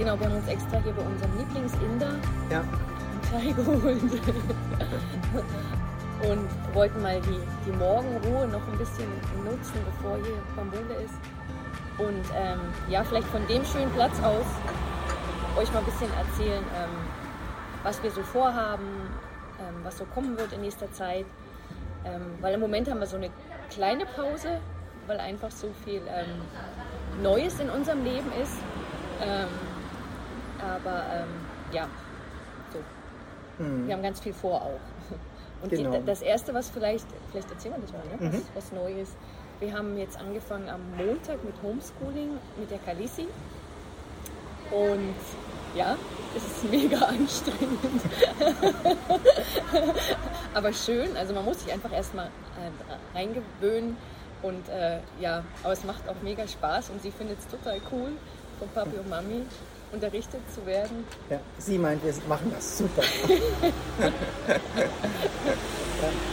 Genau, wir haben uns extra hier bei unserem Lieblingsinder Ja. einen Chai geholt. und wollten mal die, die Morgenruhe noch ein bisschen nutzen, bevor hier Bambule ist. Und ähm, ja, vielleicht von dem schönen Platz aus euch mal ein bisschen erzählen, ähm, was wir so vorhaben, ähm, was so kommen wird in nächster Zeit. Ähm, weil im Moment haben wir so eine kleine Pause, weil einfach so viel ähm, Neues in unserem Leben ist. Aber ähm, ja, so. Mhm. Wir haben ganz viel vor auch. Und Genau. die, das Erste, was vielleicht, vielleicht erzählen wir das mal, ne? Mhm. was, was Neues. Wir haben jetzt angefangen am Montag mit Homeschooling mit der Kalisi. Und ja, es ist mega anstrengend. aber schön, also man muss sich einfach erstmal äh, reingewöhnen. Und äh, ja, aber es macht auch mega Spaß und sie findet es total cool, von Papi und Mami unterrichtet zu werden. Ja, sie meint, wir machen das super.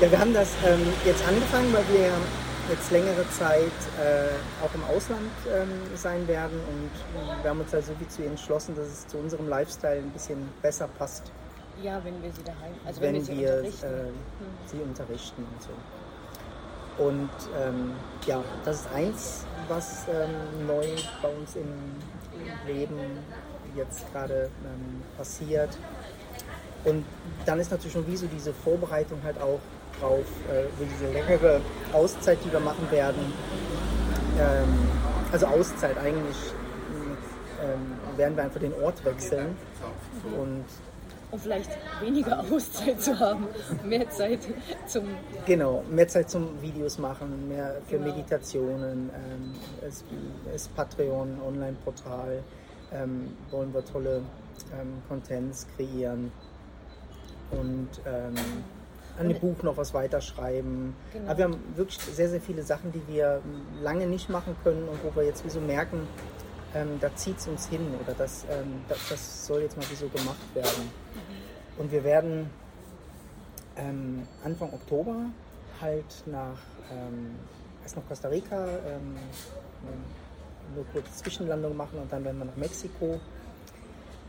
ja, wir haben das ähm, jetzt angefangen, weil wir jetzt längere Zeit äh, auch im Ausland ähm, sein werden und wir haben uns also wie zu ihr entschlossen, dass es zu unserem Lifestyle ein bisschen besser passt, Ja, wenn wir sie daheim, also wenn, wenn, wir sie wir unterrichten. äh, sie unterrichten und so. Und ähm, ja, das ist eins, was ähm, neu bei uns im Leben jetzt gerade ähm, passiert. Und dann ist natürlich schon wie so diese Vorbereitung halt auch drauf, äh, diese längere Auszeit, die wir machen werden. Ähm, also Auszeit eigentlich ähm, werden wir einfach den Ort wechseln und um vielleicht weniger Auszeit zu haben, mehr Zeit zum Genau, mehr Zeit zum Videos machen, mehr für Genau. Meditationen. Ähm, es ist Patreon, Online-Portal, ähm, wollen wir tolle ähm, Contents kreieren und ähm, an dem Buch noch was weiterschreiben. Genau. Aber wir haben wirklich sehr, sehr viele Sachen, die wir lange nicht machen können und wo wir jetzt wie so merken, ähm, da zieht es uns hin oder das, ähm, das, das soll jetzt mal wie so gemacht werden. Und wir werden ähm, Anfang Oktober halt nach ähm, erst nach Costa Rica ähm, eine kurze Zwischenlandung machen und dann werden wir nach Mexiko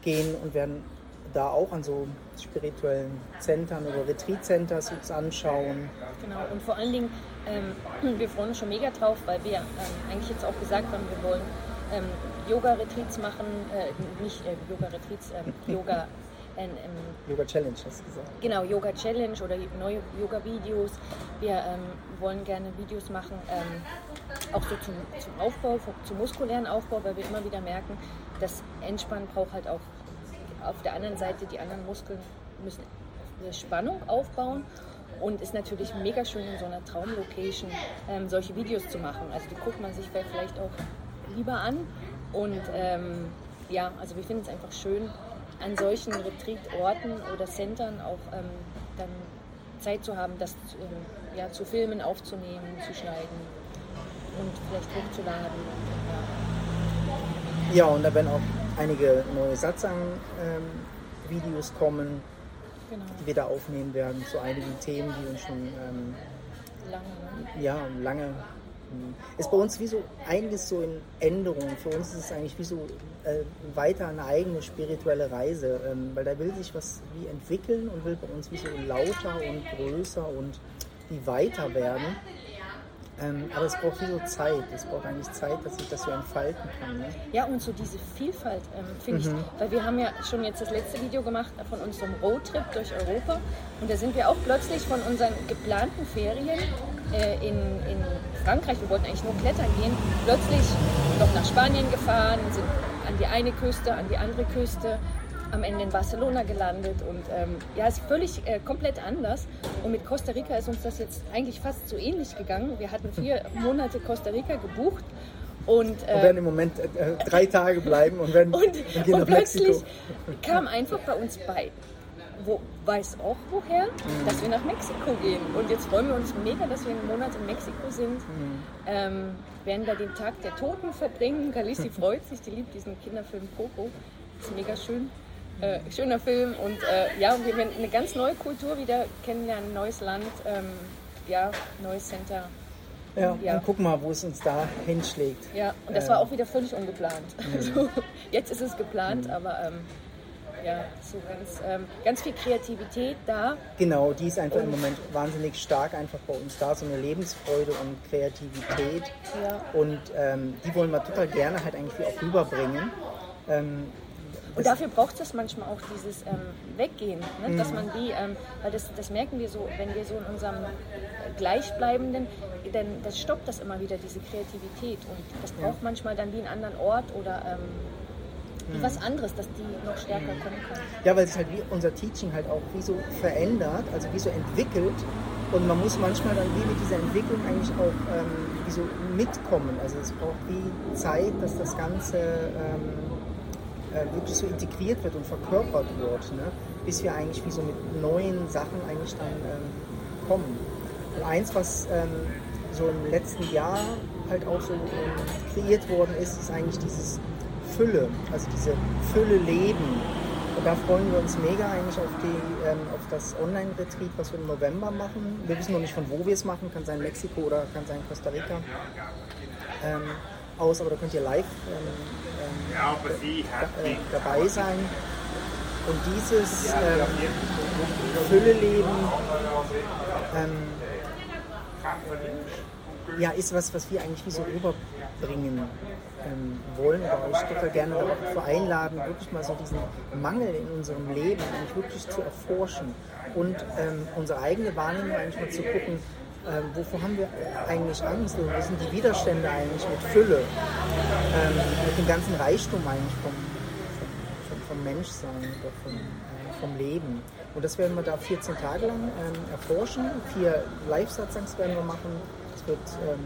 gehen und werden da auch an so spirituellen Zentren oder Retreat-Centers uns anschauen. Genau, und vor allen Dingen, ähm, wir freuen uns schon mega drauf, weil wir ähm, eigentlich jetzt auch gesagt haben, wir wollen ähm, Yoga-Retreats machen, äh, nicht äh, Yoga-Retreats, ähm, Yoga, äh, ähm, Yoga Challenge hast du gesagt. genau, Yoga-Challenge oder neue Yoga-Videos. Wir ähm, wollen gerne Videos machen, ähm, auch so zum, zum Aufbau, zum muskulären Aufbau, weil wir immer wieder merken, dass Entspannen braucht halt auch auf der anderen Seite, die anderen Muskeln müssen eine Spannung aufbauen. Und ist natürlich mega schön in so einer Traumlocation ähm, solche Videos zu machen. Also die guckt man sich vielleicht auch lieber an. Und ähm, ja, also wir finden es einfach schön, an solchen Retreat-Orten oder Centern auch ähm, dann Zeit zu haben, das ähm, ja, zu filmen, aufzunehmen, zu schneiden und vielleicht hochzuladen. Ja. Ja, und da werden auch einige neue Satsang-Videos kommen, Genau, die wir da aufnehmen werden zu einigen Themen, die uns schon ähm, lange. Ne? ja, lange. Hm, Ist bei uns wie so einiges so in Änderung. Für uns ist es eigentlich wie so äh, weiter eine eigene spirituelle Reise, ähm, weil da will sich was wie entwickeln und will bei uns wie so lauter und größer und wie weiter werden. Ähm, aber es braucht wie so Zeit. Es braucht eigentlich Zeit, dass sich das so entfalten kann. Ne? Ja, und so diese Vielfalt, ähm, finde ich, weil wir haben ja schon jetzt das letzte Video gemacht von unserem Roadtrip durch Europa und da sind wir auch plötzlich von unseren geplanten Ferien äh, in, in Frankreich, wir wollten eigentlich nur klettern gehen, plötzlich noch nach Spanien gefahren, sind an die eine Küste, an die andere Küste, am Ende in Barcelona gelandet und ähm, ja, ist völlig äh, komplett anders. Und mit Costa Rica ist uns das jetzt eigentlich fast so ähnlich gegangen. Wir hatten vier Monate Costa Rica gebucht und, Und äh, werden im Moment äh, drei Tage bleiben und, werden, und, und gehen und nach Mexiko. plötzlich kam einfach bei uns bei, wo, weiß auch woher, dass wir nach Mexiko gehen. Und jetzt freuen wir uns mega, dass wir einen Monat in Mexiko sind. Ähm, werden da den Tag der Toten verbringen. Kalisi freut sich, die liebt diesen Kinderfilm Coco. Ist mega schön. Äh, schöner Film und äh, ja, wir werden eine ganz neue Kultur wieder kennenlernen, neues Land, ähm, ja, neues Center. Ja, Ja. und guck mal, wo es uns da hinschlägt. Ja, und das Ähm. war auch wieder völlig ungeplant. Mhm. Also, jetzt ist es geplant, aber ähm, ja, so ganz, ähm, ganz viel Kreativität da. Genau, die ist einfach im Und- Moment wahnsinnig stark einfach bei uns da, so eine Lebensfreude und Kreativität. Ja. Und ähm, die wollen wir total gerne halt eigentlich auch rüberbringen. Ähm, Und dafür braucht es manchmal auch dieses ähm, Weggehen, ne? dass Mhm. man die, ähm, weil das, das merken wir so, wenn wir so in unserem äh, Gleichbleibenden, dann das stoppt das immer wieder, diese Kreativität. Und das braucht manchmal dann wie einen anderen Ort oder ähm, wie was anderes, dass die noch stärker kommen kann. Ja, weil sich halt wie unser Teaching halt auch wie so verändert, also wie so entwickelt. Und man muss manchmal dann wie mit dieser Entwicklung eigentlich auch ähm, wie so mitkommen. Also es braucht wie Zeit, dass das Ganze ähm, äh, wirklich so integriert wird und verkörpert wird, ne? bis wir eigentlich wie so mit neuen Sachen eigentlich dann ähm, kommen. Und eins, was ähm, so im letzten Jahr halt auch so ähm, kreiert worden ist, ist eigentlich dieses Fülle, also diese Fülle Leben. Und da freuen wir uns mega eigentlich auf, die, ähm, auf das Online-Retreat, was wir im November machen. Wir wissen noch nicht, von wo wir es machen, kann sein Mexiko oder kann sein Costa Rica ähm, aus, aber da könnt ihr live ähm, ähm, äh, dabei sein. Und dieses ähm, Fülle-Leben ähm, ja, ist was, was wir eigentlich wie so rüberbringen ähm, wollen oder euch total gerne darauf einladen, wirklich mal so diesen Mangel in unserem Leben eigentlich wirklich zu erforschen und ähm, unsere eigene Wahrnehmung eigentlich mal zu gucken, ähm, wovor haben wir eigentlich Angst oder wo sind die Widerstände eigentlich mit Fülle, ähm, mit dem ganzen Reichtum eigentlich vom, vom, vom Menschsein oder vom, äh, vom Leben. Und das werden wir da 14 Tage lang ähm, erforschen. Vier Live-Satzangs werden wir machen. Wird ähm,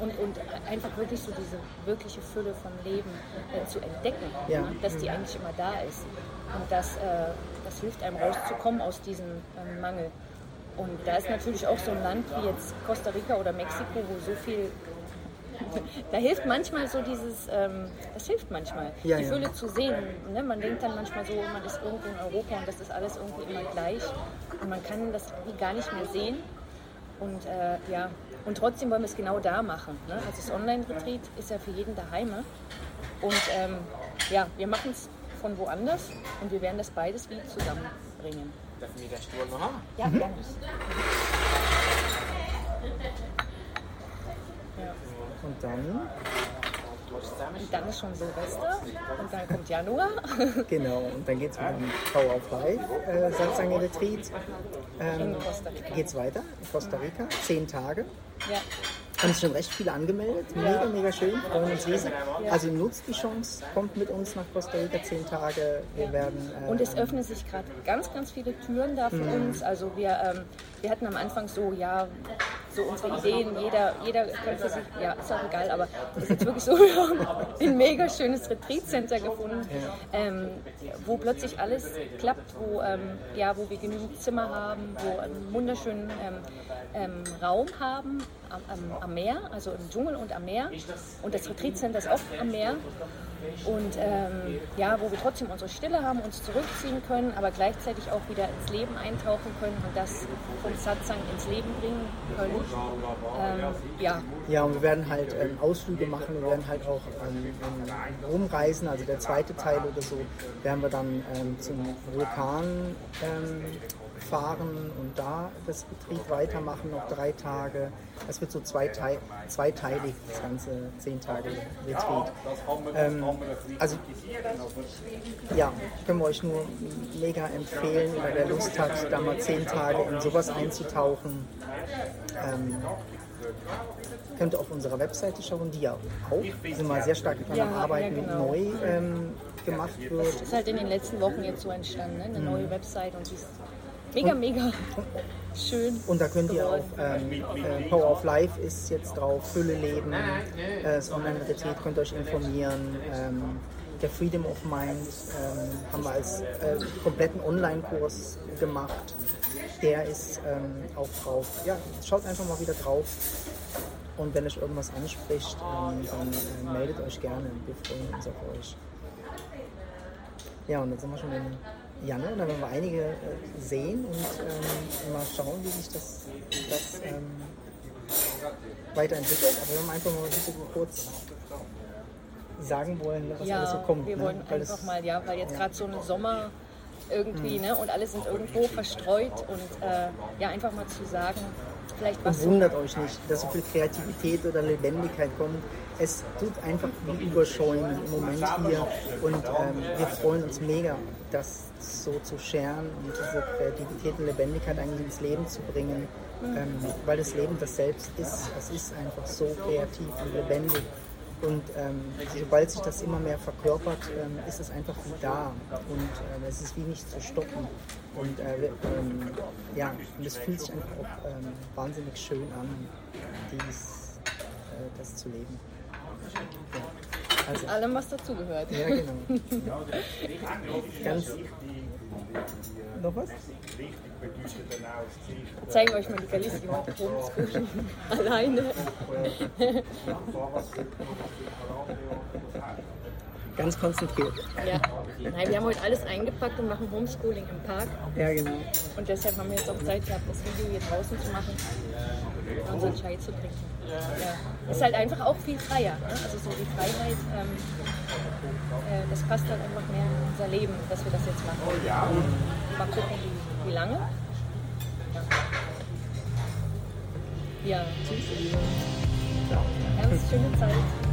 Und, und einfach wirklich so diese wirkliche Fülle von Leben äh, zu entdecken, Ja. ne? dass die eigentlich immer da ist. Und das, äh, das hilft einem rauszukommen aus diesem ähm, Mangel. Und da ist natürlich auch so ein Land wie jetzt Costa Rica oder Mexiko, wo so viel. Da hilft manchmal so dieses, ähm, das hilft manchmal, Ja, die ja. Fülle zu sehen. Ne? Man denkt dann manchmal so, man ist irgendwo in Europa und das ist alles irgendwie immer gleich. Und man kann das gar nicht mehr sehen. Und äh, ja, und trotzdem wollen wir es genau da machen. Ne? Also das Online-Retreat ist ja für jeden daheim. Und ähm, ja, wir machen es von woanders und wir werden das beides wie zusammenbringen. Dürfen wir den Stuhl noch haben? Ja, gerne. Ja. und dann, Und dann ist schon Silvester und dann kommt Januar. genau, und dann geht es mit dem Life äh, Satzange Retreat. Ähm, Rica. geht's weiter in Costa Rica, zehn Tage. Ja. Haben sich schon recht viele angemeldet. Mega, mega schön. Freuen uns riesig. Also nutzt die Chance, kommt mit uns nach Costa Rica zehn Tage. Wir werden. Äh, Und es öffnen sich gerade ganz, ganz viele Türen da für uns. Also wir, ähm, wir hatten am Anfang so, ja, so unsere Ideen, jeder, jeder kann sich, ja, ist auch egal, aber es ist jetzt wirklich so, wir haben ein mega schönes Retreat-Center gefunden, ähm, wo plötzlich alles klappt, wo, ähm, ja, wo wir genügend Zimmer haben, wo einen wunderschönen ähm, ähm, Raum haben am, am, am Meer, also im Dschungel und am Meer. Und das Retreat-Center ist auch am Meer. Und ähm, ja, wo wir trotzdem unsere Stille haben, uns zurückziehen können, aber gleichzeitig auch wieder ins Leben eintauchen können und das vom Satsang ins Leben bringen können. Ähm, ja, Ja, und wir werden halt ähm, Ausflüge machen, wir werden halt auch ähm, rumreisen, also der zweite Teil oder so, werden wir dann ähm, zum Vulkan ähm, fahren und da das Betrieb weitermachen, noch drei Tage. Es wird so zweitei zweiteilig, das ganze zehn Tage Retreat. Ähm, also ja, können wir euch nur mega empfehlen, oder wer Lust hat, da mal zehn Tage in sowas einzutauchen. Ähm, könnt ihr auf unserer Webseite schauen, die ja auch, sind wir sehr stark dran am Ja, Arbeiten, ja, genau. neu ähm, gemacht wird. das ist halt in den letzten Wochen jetzt so entstanden, ne? eine neue Website und die ist mega, mega schön. Und da könnt ihr auch, ähm, äh, Power of Life ist jetzt drauf, Fülle leben, äh, das Online-Retreat, könnt ihr euch informieren. Ähm, der Freedom of Mind ähm, haben wir als äh, kompletten Online-Kurs gemacht. Der ist ähm, auch drauf. Ja, schaut einfach mal wieder drauf. Und wenn euch irgendwas anspricht, ähm, dann äh, meldet euch gerne. Wir freuen uns auf euch. Ja, und dann sind wir schon im Januar. Dann werden wir einige äh, sehen und ähm, mal schauen, wie sich das, das ähm, weiterentwickelt, aber wir haben einfach mal ein bisschen kurz sagen wollen, was ja, alles so kommt. wir ne? wollen Weil einfach mal, ja, weil jetzt ja. gerade so ein Sommer irgendwie, ne, und alle sind irgendwo verstreut und äh, ja, einfach mal zu sagen, vielleicht was Und wundert euch nicht, dass so viel Kreativität oder Lebendigkeit kommt. Es tut einfach wie überschäumen im Moment hier und ähm, wir freuen uns mega, das so zu scheren und diese Kreativität und Lebendigkeit eigentlich ins Leben zu bringen, ähm, weil das Leben das selbst ist. Es ist einfach so kreativ und lebendig. Und ähm, sobald sich das immer mehr verkörpert, ähm, ist es einfach wie da und äh, es ist wie nicht zu stoppen. Und äh, wir- ähm, ja, und es fühlt sich einfach auch ähm, wahnsinnig schön an, dies, äh, das zu leben. Ja. Also, allem, was dazugehört. ja, genau. Ganz. Noch was? Zeigen euch mal die Homeschooling alleine. Ganz konzentriert. Ja. Nein, wir haben heute alles eingepackt und machen Homeschooling im Park. Ja, genau. Und deshalb haben wir jetzt auch Zeit gehabt, das Video hier draußen zu machen und unseren Chai zu trinken. Ja. Ist halt einfach auch viel freier. Ne? Also so die Freiheit, ähm, äh, das passt halt einfach mehr in unser Leben, dass wir das jetzt machen. Mal gucken, wie, wie lange. Ja, tschüss. Ganz schöne Zeit.